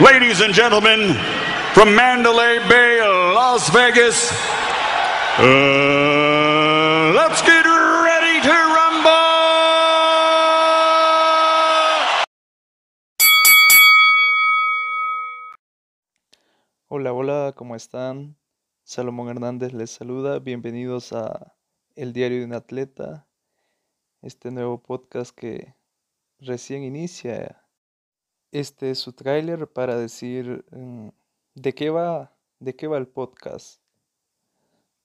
Ladies and gentlemen, from Mandalay Bay, Las Vegas, uh, let's get ready to rumble! Hola, hola, ¿cómo están? Salomón Hernández les saluda. Bienvenidos a El Diario de un Atleta, este nuevo podcast que recién inicia. Este es su tráiler para decir mm, de qué va, de qué va el podcast.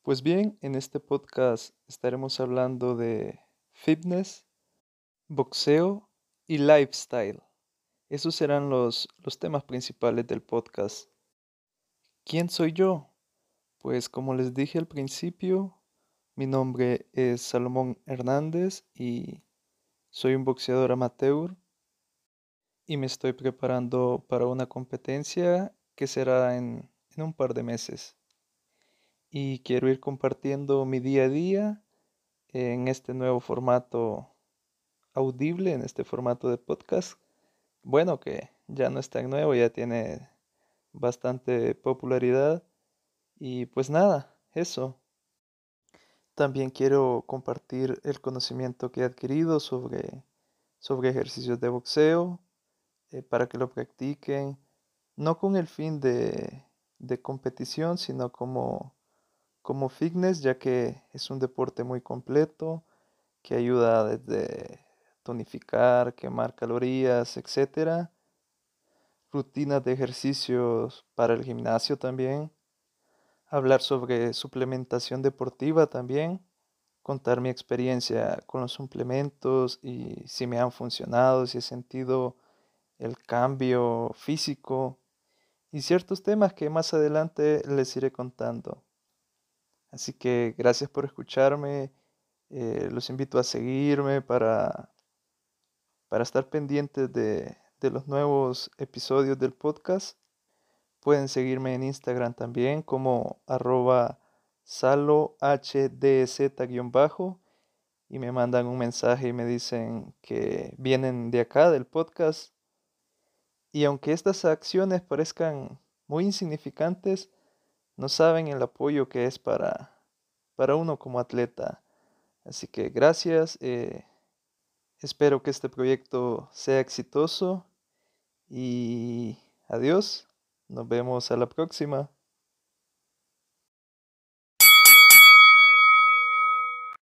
Pues bien, en este podcast estaremos hablando de fitness, boxeo y lifestyle. Esos serán los, los temas principales del podcast. ¿Quién soy yo? Pues como les dije al principio, mi nombre es Salomón Hernández y soy un boxeador amateur y me estoy preparando para una competencia que será en, en un par de meses y quiero ir compartiendo mi día a día en este nuevo formato audible, en este formato de podcast. Bueno, que ya no es tan nuevo, ya tiene bastante popularidad. Y pues nada, eso. También quiero compartir el conocimiento que he adquirido sobre, sobre ejercicios de boxeo eh, para que lo practiquen, no con el fin de, de competición, sino como como fitness, ya que es un deporte muy completo que ayuda desde tonificar, quemar calorías, etcétera. Rutinas de ejercicios para el gimnasio también. Hablar sobre suplementación deportiva también. Contar mi experiencia con los suplementos y si me han funcionado, si he sentido el cambio físico y ciertos temas que más adelante les iré contando. Así que gracias por escucharme. Eh, los invito a seguirme para, para estar pendientes de, de los nuevos episodios del podcast. Pueden seguirme en Instagram también como arroba salohdz-bajo y me mandan un mensaje y me dicen que vienen de acá del podcast. Y aunque estas acciones parezcan muy insignificantes, no saben el apoyo que es para, para uno como atleta. Así que gracias. Eh, espero que este proyecto sea exitoso y adiós. Nos vemos a la próxima.